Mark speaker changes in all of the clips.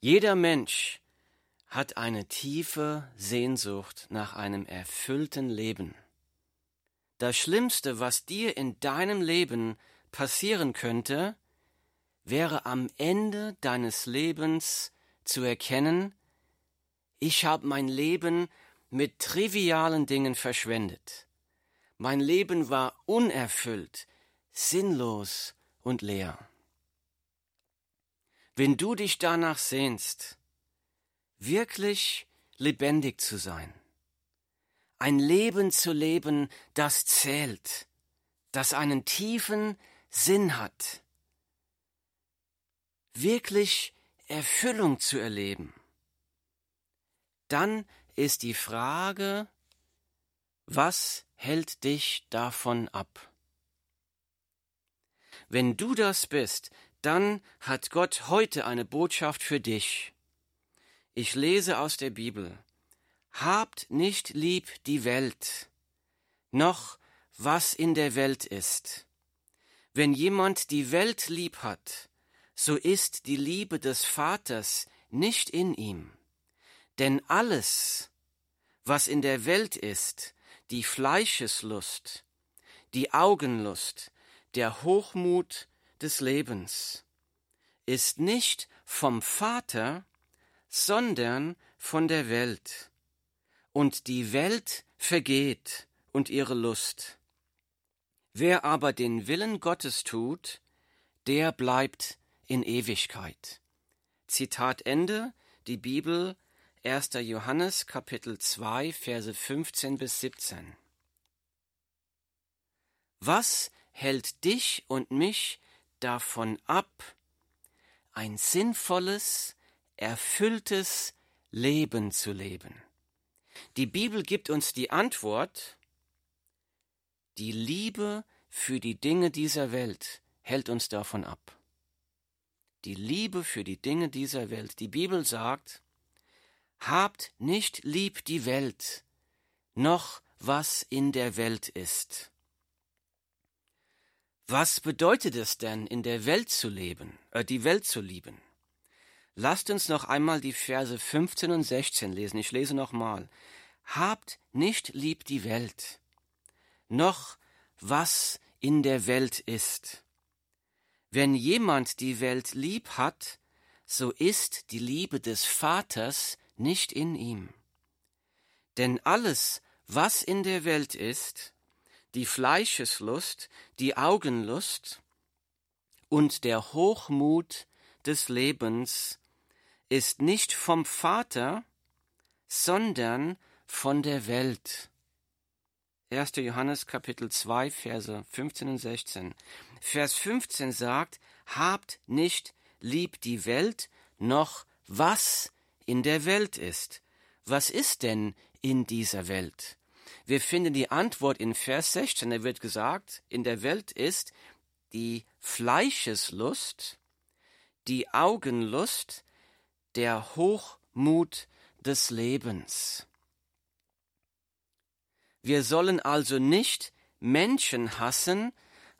Speaker 1: Jeder Mensch hat eine tiefe Sehnsucht nach einem erfüllten Leben. Das Schlimmste, was dir in deinem Leben passieren könnte, wäre am Ende deines Lebens zu erkennen, ich habe mein Leben mit trivialen Dingen verschwendet. Mein Leben war unerfüllt, sinnlos und leer. Wenn du dich danach sehnst, wirklich lebendig zu sein, ein Leben zu leben, das zählt, das einen tiefen Sinn hat, wirklich Erfüllung zu erleben, dann ist die Frage, was hält dich davon ab? Wenn du das bist, dann hat Gott heute eine Botschaft für dich. Ich lese aus der Bibel. Habt nicht lieb die Welt, noch was in der Welt ist. Wenn jemand die Welt lieb hat, so ist die Liebe des Vaters nicht in ihm. Denn alles, was in der Welt ist, die Fleischeslust, die Augenlust, der Hochmut des Lebens, ist nicht vom Vater, sondern von der Welt. Und die Welt vergeht und ihre Lust. Wer aber den Willen Gottes tut, der bleibt in Ewigkeit. Zitat Ende, die Bibel 1. Johannes Kapitel 2 Verse 15 bis 17. Was hält dich und mich davon ab, ein sinnvolles, erfülltes Leben zu leben? Die Bibel gibt uns die Antwort, die Liebe für die Dinge dieser Welt hält uns davon ab. Die Liebe für die Dinge dieser Welt. Die Bibel sagt, Habt nicht lieb die Welt, noch was in der Welt ist. Was bedeutet es denn, in der Welt zu leben, äh, die Welt zu lieben? Lasst uns noch einmal die Verse 15 und 16 lesen. Ich lese nochmal. Habt nicht lieb die Welt, noch was in der Welt ist. Wenn jemand die Welt lieb hat, so ist die Liebe des Vaters nicht in ihm. Denn alles, was in der Welt ist, die Fleischeslust, die Augenlust und der Hochmut des Lebens, ist nicht vom Vater, sondern von der Welt. 1. Johannes Kapitel 2 Verse 15 und 16. Vers 15 sagt, habt nicht lieb die Welt, noch was in der Welt ist. Was ist denn in dieser Welt? Wir finden die Antwort in Vers 16. Da wird gesagt, in der Welt ist die Fleischeslust, die Augenlust, der Hochmut des Lebens. Wir sollen also nicht Menschen hassen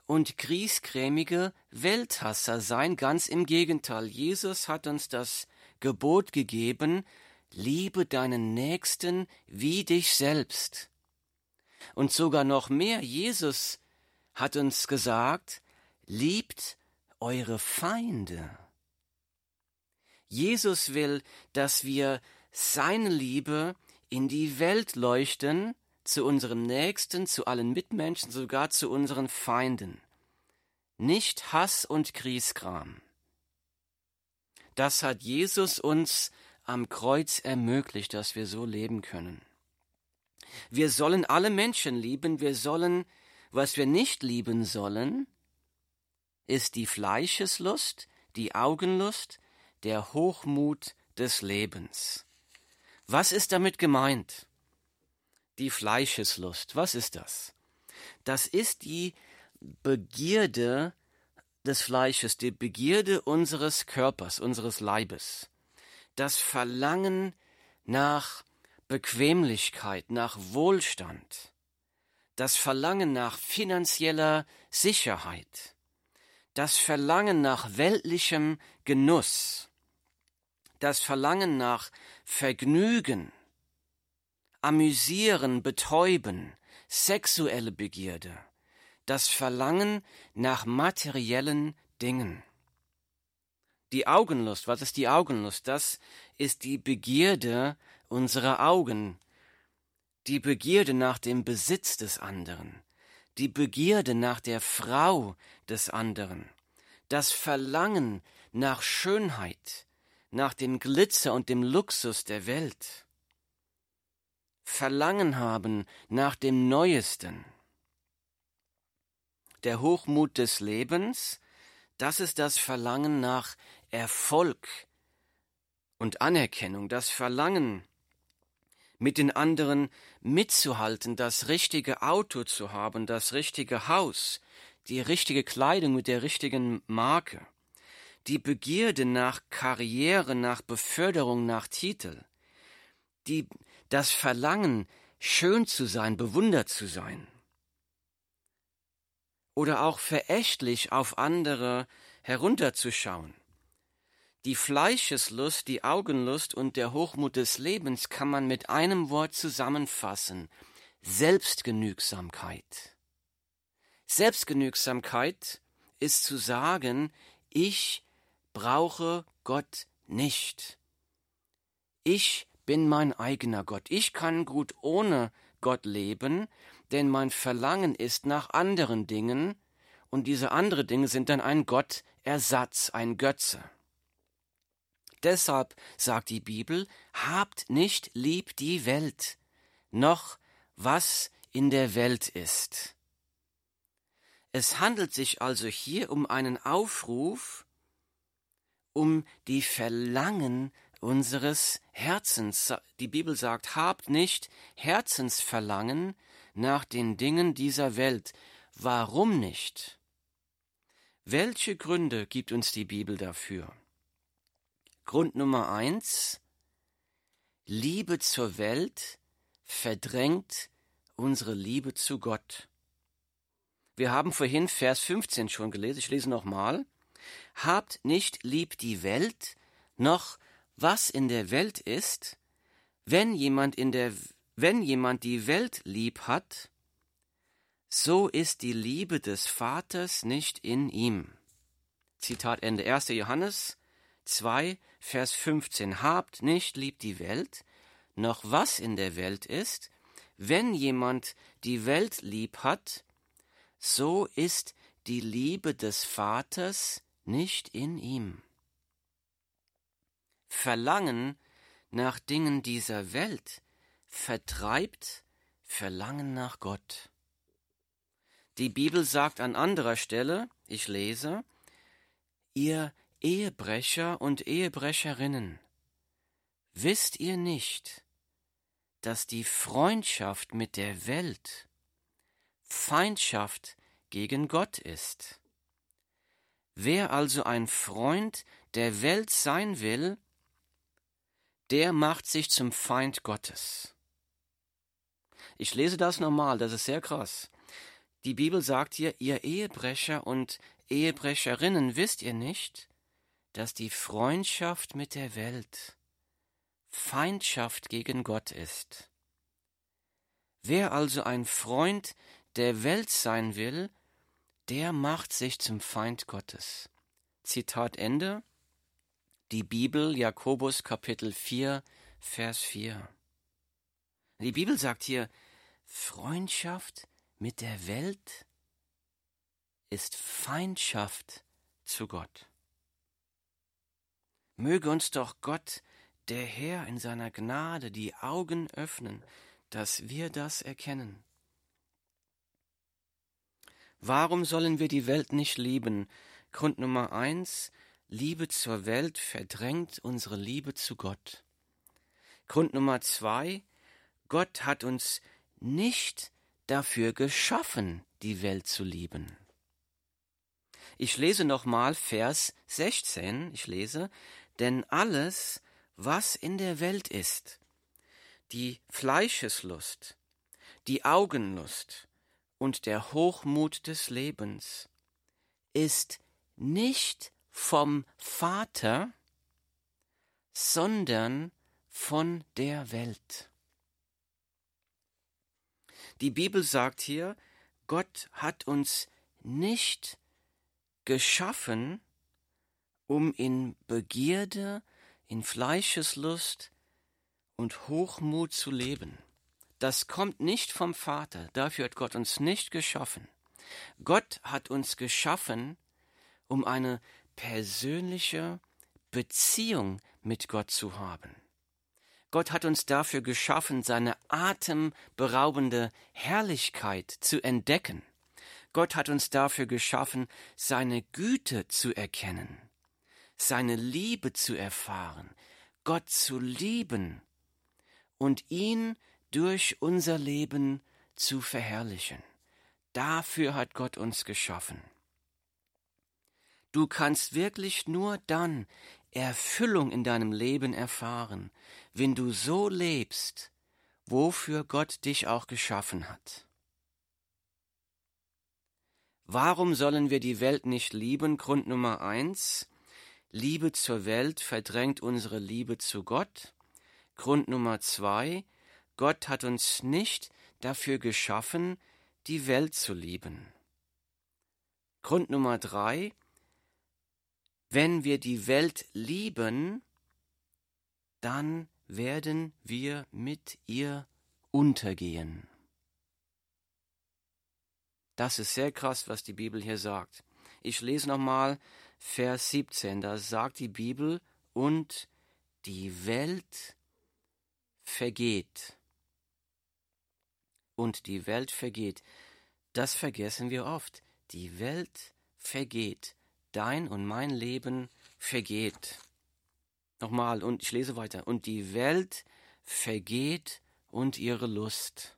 Speaker 1: und griesgrämige Welthasser sein, ganz im Gegenteil. Jesus hat uns das Gebot gegeben, liebe deinen Nächsten wie dich selbst. Und sogar noch mehr, Jesus hat uns gesagt, liebt eure Feinde. Jesus will, dass wir seine Liebe in die Welt leuchten, zu unseren Nächsten, zu allen Mitmenschen, sogar zu unseren Feinden. Nicht Hass und Griesgram. Das hat Jesus uns am Kreuz ermöglicht, dass wir so leben können. Wir sollen alle Menschen lieben, wir sollen, was wir nicht lieben sollen, ist die Fleischeslust, die Augenlust, der Hochmut des Lebens. Was ist damit gemeint? Die Fleischeslust, was ist das? Das ist die Begierde des Fleisches, die Begierde unseres Körpers, unseres Leibes, das Verlangen nach Bequemlichkeit, nach Wohlstand, das Verlangen nach finanzieller Sicherheit, das Verlangen nach weltlichem Genuss, das Verlangen nach Vergnügen, Amüsieren, Betäuben, sexuelle Begierde, das Verlangen nach materiellen Dingen. Die Augenlust, was ist die Augenlust? Das ist die Begierde unserer Augen, die Begierde nach dem Besitz des anderen, die Begierde nach der Frau des anderen, das Verlangen nach Schönheit, nach dem Glitzer und dem Luxus der Welt, Verlangen haben nach dem Neuesten. Der Hochmut des Lebens, das ist das Verlangen nach Erfolg und Anerkennung, das Verlangen, mit den anderen mitzuhalten, das richtige Auto zu haben, das richtige Haus, die richtige Kleidung mit der richtigen Marke, die Begierde nach Karriere, nach Beförderung, nach Titel, die, das Verlangen, schön zu sein, bewundert zu sein, oder auch verächtlich auf andere herunterzuschauen. Die Fleischeslust, die Augenlust und der Hochmut des Lebens kann man mit einem Wort zusammenfassen. Selbstgenügsamkeit. Selbstgenügsamkeit ist zu sagen, ich brauche Gott nicht. Ich bin mein eigener Gott. Ich kann gut ohne Gott leben, denn mein Verlangen ist nach anderen Dingen, und diese anderen Dinge sind dann ein Gottersatz, ein Götze. Deshalb sagt die Bibel, habt nicht lieb die Welt, noch was in der Welt ist. Es handelt sich also hier um einen Aufruf, um die Verlangen unseres Herzens. Die Bibel sagt, habt nicht Herzensverlangen nach den Dingen dieser Welt. Warum nicht? Welche Gründe gibt uns die Bibel dafür? Grund Nummer eins, Liebe zur Welt verdrängt unsere Liebe zu Gott. Wir haben vorhin Vers 15 schon gelesen, ich lese nochmal. Habt nicht lieb die Welt, noch was in der Welt ist, wenn jemand in der, wenn jemand die Welt lieb hat, so ist die Liebe des Vaters nicht in ihm. Zitat Ende 1. Johannes 2, Vers 15 Habt nicht lieb die Welt, noch was in der Welt ist, wenn jemand die Welt lieb hat, so ist die Liebe des Vaters nicht in ihm. Verlangen nach Dingen dieser Welt vertreibt Verlangen nach Gott. Die Bibel sagt an anderer Stelle, ich lese, ihr Ehebrecher und Ehebrecherinnen, wisst ihr nicht, dass die Freundschaft mit der Welt Feindschaft gegen Gott ist? Wer also ein Freund der Welt sein will, der macht sich zum Feind Gottes. Ich lese das normal, das ist sehr krass. Die Bibel sagt hier, ihr Ehebrecher und Ehebrecherinnen, wisst ihr nicht, dass die Freundschaft mit der Welt Feindschaft gegen Gott ist. Wer also ein Freund der Welt sein will, der macht sich zum Feind Gottes. Zitat Ende. Die Bibel, Jakobus Kapitel 4, Vers 4. Die Bibel sagt hier, Freundschaft mit der Welt ist Feindschaft zu Gott. Möge uns doch Gott, der Herr in seiner Gnade, die Augen öffnen, dass wir das erkennen. Warum sollen wir die Welt nicht lieben? Grund Nummer eins, Liebe zur Welt verdrängt unsere Liebe zu Gott. Grund Nummer zwei, Gott hat uns nicht dafür geschaffen, die Welt zu lieben. Ich lese nochmal Vers 16, ich lese, denn alles, was in der Welt ist, die Fleischeslust, die Augenlust und der Hochmut des Lebens, ist nicht vom Vater, sondern von der Welt. Die Bibel sagt hier, Gott hat uns nicht geschaffen, um in Begierde, in Fleischeslust und Hochmut zu leben. Das kommt nicht vom Vater, dafür hat Gott uns nicht geschaffen. Gott hat uns geschaffen, um eine persönliche Beziehung mit Gott zu haben. Gott hat uns dafür geschaffen, seine atemberaubende Herrlichkeit zu entdecken. Gott hat uns dafür geschaffen, seine Güte zu erkennen, seine Liebe zu erfahren, Gott zu lieben und ihn durch unser Leben zu verherrlichen. Dafür hat Gott uns geschaffen. Du kannst wirklich nur dann Erfüllung in deinem Leben erfahren, wenn du so lebst, wofür Gott dich auch geschaffen hat. Warum sollen wir die Welt nicht lieben? Grund Nummer eins. Liebe zur Welt verdrängt unsere Liebe zu Gott. Grund Nummer zwei. Gott hat uns nicht dafür geschaffen, die Welt zu lieben. Grund Nummer drei. Wenn wir die Welt lieben, dann werden wir mit ihr untergehen. Das ist sehr krass, was die Bibel hier sagt. Ich lese nochmal Vers 17. Da sagt die Bibel, und die Welt vergeht. Und die Welt vergeht. Das vergessen wir oft. Die Welt vergeht dein und mein Leben vergeht. Nochmal, und ich lese weiter. Und die Welt vergeht und ihre Lust.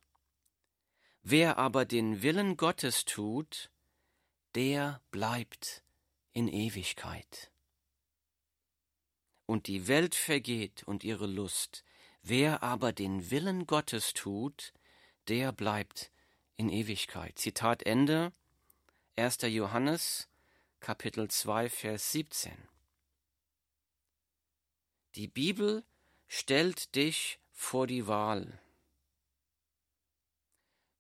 Speaker 1: Wer aber den Willen Gottes tut, der bleibt in Ewigkeit. Und die Welt vergeht und ihre Lust. Wer aber den Willen Gottes tut, der bleibt in Ewigkeit. Zitat Ende. 1. Johannes Kapitel 2, Vers 17. Die Bibel stellt dich vor die Wahl.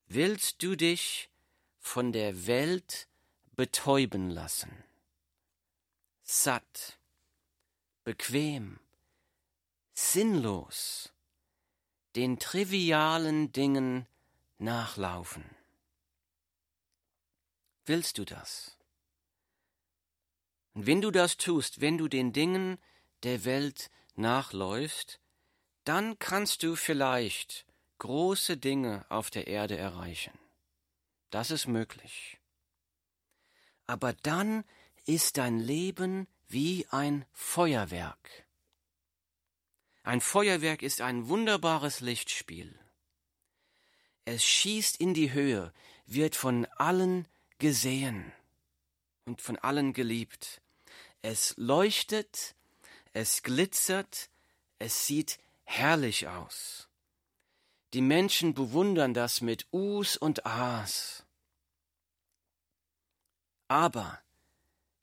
Speaker 1: Willst du dich von der Welt betäuben lassen? Satt, bequem, sinnlos, den trivialen Dingen nachlaufen. Willst du das? Und wenn du das tust, wenn du den Dingen der Welt nachläufst, dann kannst du vielleicht große Dinge auf der Erde erreichen. Das ist möglich. Aber dann ist dein Leben wie ein Feuerwerk. Ein Feuerwerk ist ein wunderbares Lichtspiel. Es schießt in die Höhe, wird von allen gesehen und von allen geliebt. Es leuchtet, es glitzert, es sieht herrlich aus. Die Menschen bewundern das mit Us und As. Aber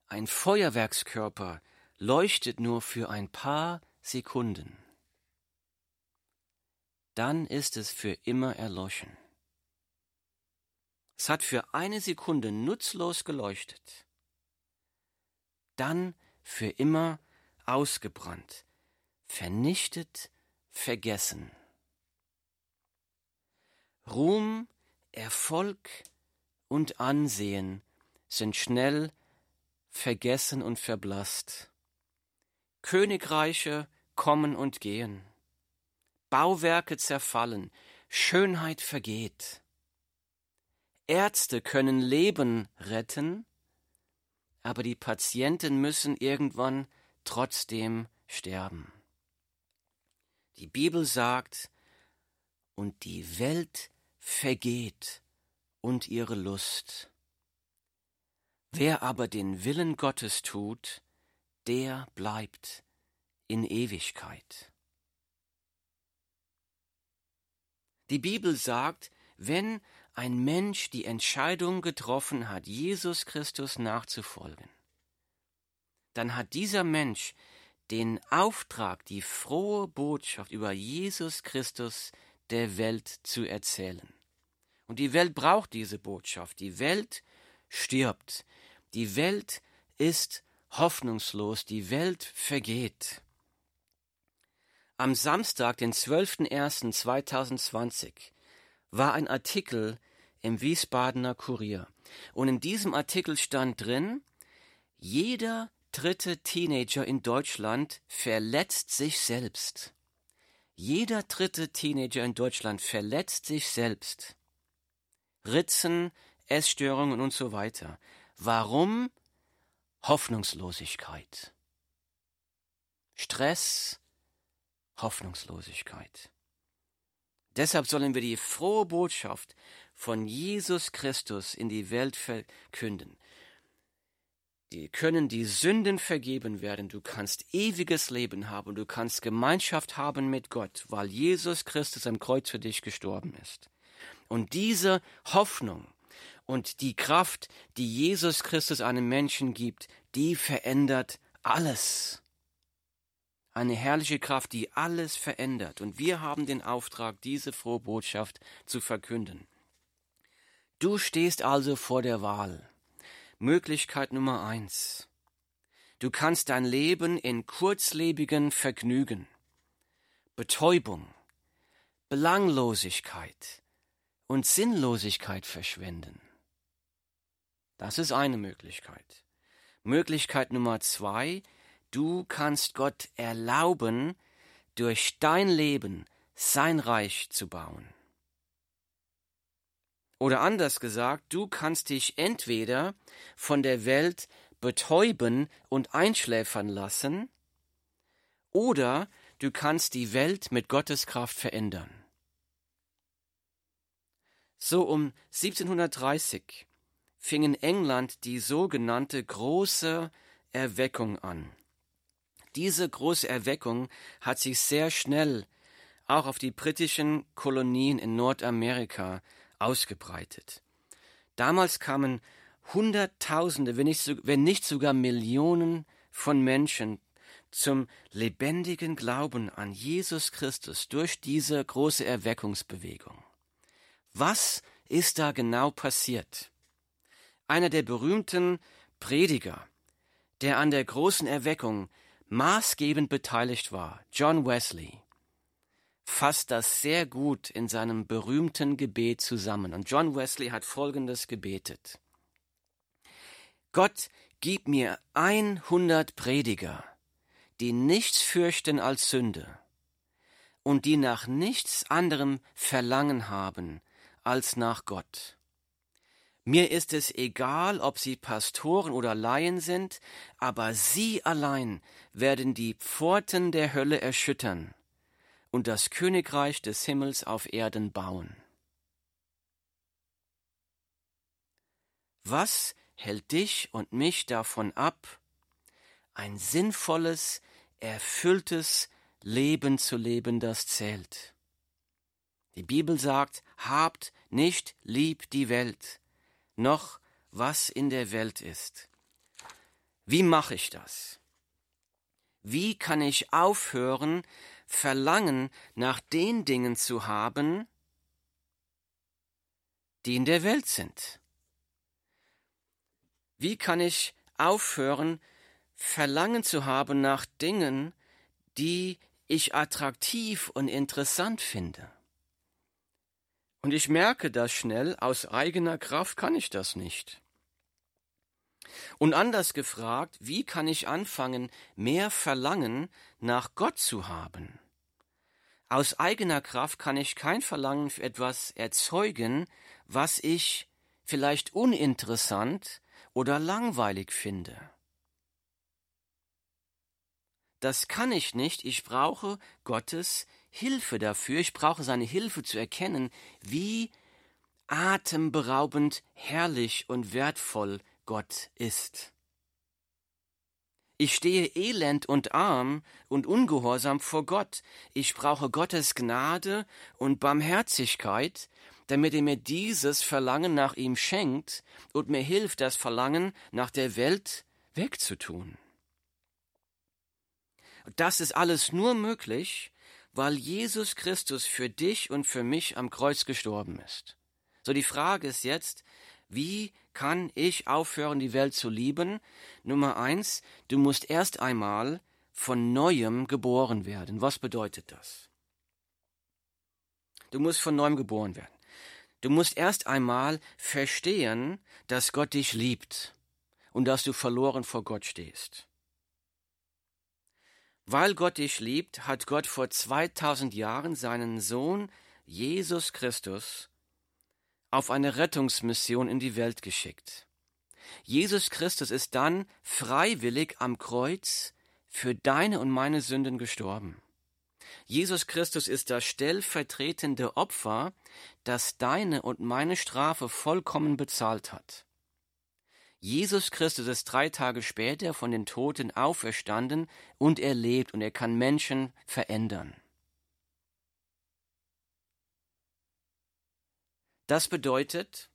Speaker 1: ein Feuerwerkskörper leuchtet nur für ein paar Sekunden. Dann ist es für immer erloschen. Es hat für eine Sekunde nutzlos geleuchtet dann für immer ausgebrannt, vernichtet, vergessen. Ruhm, Erfolg und Ansehen sind schnell vergessen und verblasst. Königreiche kommen und gehen. Bauwerke zerfallen, Schönheit vergeht. Ärzte können Leben retten, aber die Patienten müssen irgendwann trotzdem sterben. Die Bibel sagt, und die Welt vergeht und ihre Lust. Wer aber den Willen Gottes tut, der bleibt in Ewigkeit. Die Bibel sagt, wenn ein Mensch die Entscheidung getroffen hat, Jesus Christus nachzufolgen, dann hat dieser Mensch den Auftrag, die frohe Botschaft über Jesus Christus der Welt zu erzählen. Und die Welt braucht diese Botschaft. Die Welt stirbt. Die Welt ist hoffnungslos. Die Welt vergeht. Am Samstag, den 12.01.2020, war ein Artikel im Wiesbadener Kurier. Und in diesem Artikel stand drin, jeder dritte Teenager in Deutschland verletzt sich selbst. Jeder dritte Teenager in Deutschland verletzt sich selbst. Ritzen, Essstörungen und so weiter. Warum? Hoffnungslosigkeit. Stress, Hoffnungslosigkeit. Deshalb sollen wir die frohe Botschaft von Jesus Christus in die Welt verkünden. Die können die Sünden vergeben werden, du kannst ewiges Leben haben, du kannst Gemeinschaft haben mit Gott, weil Jesus Christus am Kreuz für dich gestorben ist. Und diese Hoffnung und die Kraft, die Jesus Christus einem Menschen gibt, die verändert alles eine herrliche Kraft, die alles verändert. Und wir haben den Auftrag, diese frohe Botschaft zu verkünden. Du stehst also vor der Wahl. Möglichkeit Nummer eins. Du kannst dein Leben in kurzlebigen Vergnügen, Betäubung, Belanglosigkeit und Sinnlosigkeit verschwenden. Das ist eine Möglichkeit. Möglichkeit Nummer zwei, Du kannst Gott erlauben, durch dein Leben sein Reich zu bauen. Oder anders gesagt, du kannst dich entweder von der Welt betäuben und einschläfern lassen, oder du kannst die Welt mit Gottes Kraft verändern. So um 1730 fing in England die sogenannte große Erweckung an. Diese große Erweckung hat sich sehr schnell auch auf die britischen Kolonien in Nordamerika ausgebreitet. Damals kamen Hunderttausende, wenn nicht, sogar Millionen von Menschen zum lebendigen Glauben an Jesus Christus durch diese große Erweckungsbewegung. Was ist da genau passiert? Einer der berühmten Prediger, der an der großen Erweckung maßgebend beteiligt war, John Wesley, fasst das sehr gut in seinem berühmten Gebet zusammen. Und John Wesley hat Folgendes gebetet. Gott, gib mir 100 Prediger, die nichts fürchten als Sünde und die nach nichts anderem Verlangen haben als nach Gott. Mir ist es egal, ob sie Pastoren oder Laien sind, aber sie allein werden die Pforten der Hölle erschüttern und das Königreich des Himmels auf Erden bauen. Was hält dich und mich davon ab, ein sinnvolles, erfülltes Leben zu leben, das zählt? Die Bibel sagt, habt nicht lieb die Welt, noch was in der Welt ist. Wie mache ich das? Wie kann ich aufhören, Verlangen nach den Dingen zu haben, die in der Welt sind? Wie kann ich aufhören, Verlangen zu haben nach Dingen, die ich attraktiv und interessant finde? Und ich merke das schnell, aus eigener Kraft kann ich das nicht. Und anders gefragt, wie kann ich anfangen, mehr Verlangen nach Gott zu haben? Aus eigener Kraft kann ich kein Verlangen für etwas erzeugen, was ich vielleicht uninteressant oder langweilig finde. Das kann ich nicht, ich brauche Gottes Hilfe dafür, ich brauche seine Hilfe zu erkennen, wie atemberaubend herrlich und wertvoll Gott ist. Ich stehe elend und arm und ungehorsam vor Gott. Ich brauche Gottes Gnade und Barmherzigkeit, damit er mir dieses Verlangen nach ihm schenkt und mir hilft, das Verlangen nach der Welt wegzutun. Das ist alles nur möglich, weil Jesus Christus für dich und für mich am Kreuz gestorben ist. So die Frage ist jetzt, wie kann ich aufhören, die Welt zu lieben? Nummer eins, du musst erst einmal von neuem geboren werden. Was bedeutet das? Du musst von neuem geboren werden. Du musst erst einmal verstehen, dass Gott dich liebt und dass du verloren vor Gott stehst. Weil Gott dich liebt, hat Gott vor 2000 Jahren seinen Sohn Jesus Christus auf eine Rettungsmission in die Welt geschickt. Jesus Christus ist dann freiwillig am Kreuz für deine und meine Sünden gestorben. Jesus Christus ist das stellvertretende Opfer, das deine und meine Strafe vollkommen bezahlt hat. Jesus Christus ist drei Tage später von den Toten auferstanden und er lebt und er kann Menschen verändern. Das bedeutet,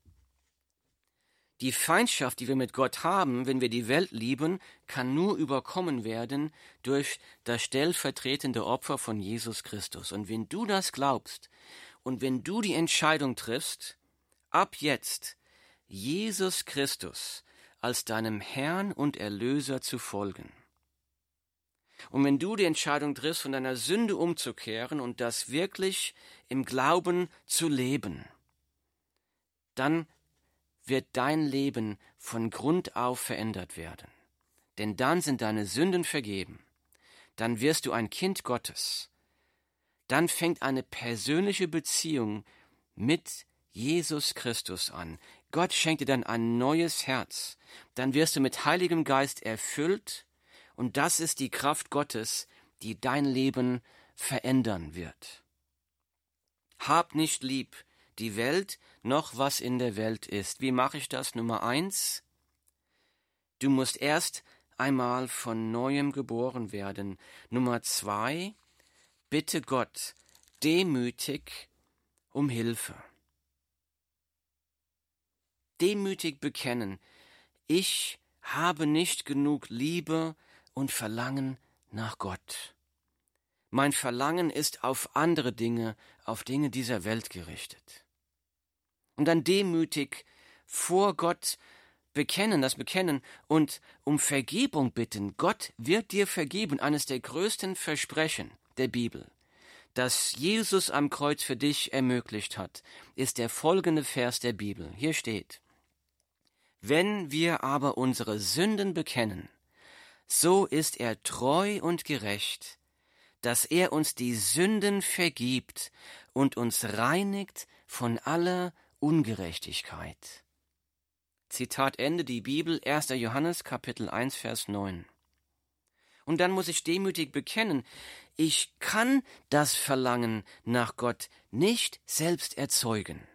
Speaker 1: die Feindschaft, die wir mit Gott haben, wenn wir die Welt lieben, kann nur überkommen werden durch das stellvertretende Opfer von Jesus Christus. Und wenn du das glaubst und wenn du die Entscheidung triffst, ab jetzt Jesus Christus als deinem Herrn und Erlöser zu folgen. Und wenn du die Entscheidung triffst, von deiner Sünde umzukehren und das wirklich im Glauben zu leben, dann wird dein Leben von Grund auf verändert werden. Denn dann sind deine Sünden vergeben. Dann wirst du ein Kind Gottes. Dann fängt eine persönliche Beziehung mit Jesus Christus an. Gott schenkt dir dann ein neues Herz. Dann wirst du mit Heiligem Geist erfüllt und das ist die Kraft Gottes, die dein Leben verändern wird. Hab nicht lieb die Welt, noch was in der Welt ist. Wie mache ich das? Nummer eins. Du musst erst einmal von neuem geboren werden. Nummer zwei. Bitte Gott demütig um Hilfe. Demütig bekennen. Ich habe nicht genug Liebe und Verlangen nach Gott. Mein Verlangen ist auf andere Dinge, auf Dinge dieser Welt gerichtet und dann demütig vor Gott bekennen, das bekennen und um Vergebung bitten. Gott wird dir vergeben. Eines der größten Versprechen der Bibel, das Jesus am Kreuz für dich ermöglicht hat, ist der folgende Vers der Bibel. Hier steht, wenn wir aber unsere Sünden bekennen, so ist er treu und gerecht, dass er uns die Sünden vergibt und uns reinigt von aller Ungerechtigkeit. Zitat Ende die Bibel 1. Johannes Kapitel 1 Vers 9. Und dann muss ich demütig bekennen, ich kann das Verlangen nach Gott nicht selbst erzeugen.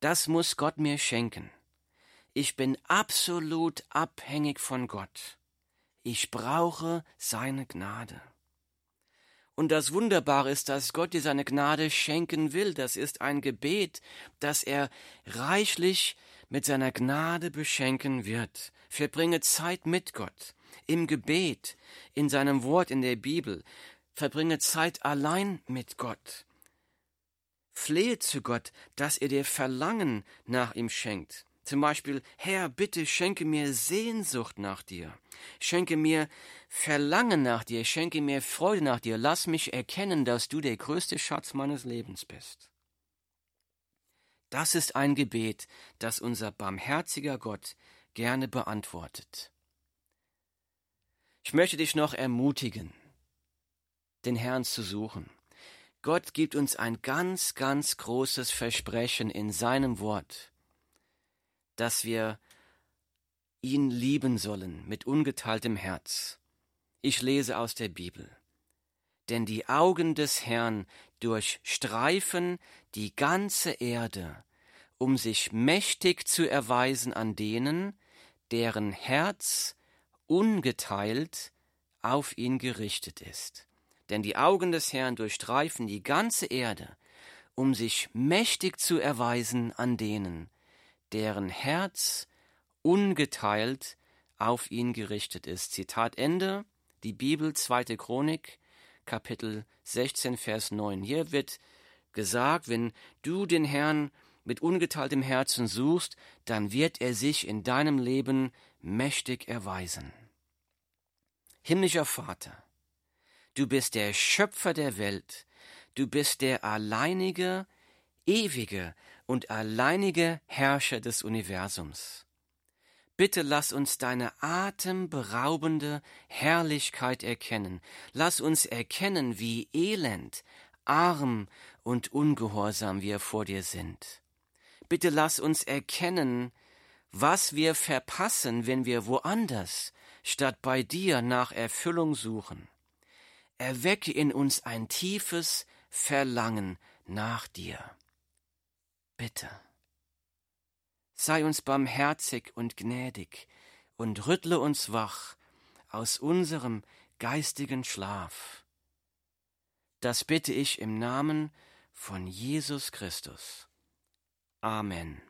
Speaker 1: Das muss Gott mir schenken. Ich bin absolut abhängig von Gott. Ich brauche seine Gnade. Und das Wunderbare ist, dass Gott dir seine Gnade schenken will. Das ist ein Gebet, das er reichlich mit seiner Gnade beschenken wird. Verbringe Zeit mit Gott, im Gebet, in seinem Wort in der Bibel. Verbringe Zeit allein mit Gott. Flehe zu Gott, dass er dir Verlangen nach ihm schenkt. Zum Beispiel, Herr, bitte schenke mir Sehnsucht nach dir. Schenke mir Verlangen nach dir. Schenke mir Freude nach dir. Lass mich erkennen, dass du der größte Schatz meines Lebens bist. Das ist ein Gebet, das unser barmherziger Gott gerne beantwortet. Ich möchte dich noch ermutigen, den Herrn zu suchen. Gott gibt uns ein ganz, ganz großes Versprechen in seinem Wort dass wir ihn lieben sollen mit ungeteiltem Herz. Ich lese aus der Bibel. Denn die Augen des Herrn durchstreifen die ganze Erde, um sich mächtig zu erweisen an denen, deren Herz ungeteilt auf ihn gerichtet ist. Denn die Augen des Herrn durchstreifen die ganze Erde, um sich mächtig zu erweisen an denen, deren Herz ungeteilt auf ihn gerichtet ist. Zitat Ende, Die Bibel, zweite Chronik, Kapitel 16, Vers 9. Hier wird gesagt, wenn du den Herrn mit ungeteiltem Herzen suchst, dann wird er sich in deinem Leben mächtig erweisen. Himmlischer Vater, du bist der Schöpfer der Welt, du bist der alleinige, ewige und alleinige Herrscher des Universums. Bitte lass uns deine atemberaubende Herrlichkeit erkennen. Lass uns erkennen, wie elend, arm und ungehorsam wir vor dir sind. Bitte lass uns erkennen, was wir verpassen, wenn wir woanders statt bei dir nach Erfüllung suchen. Erwecke in uns ein tiefes Verlangen nach dir. Bitte. Sei uns barmherzig und gnädig und rüttle uns wach aus unserem geistigen Schlaf. Das bitte ich im Namen von Jesus Christus. Amen.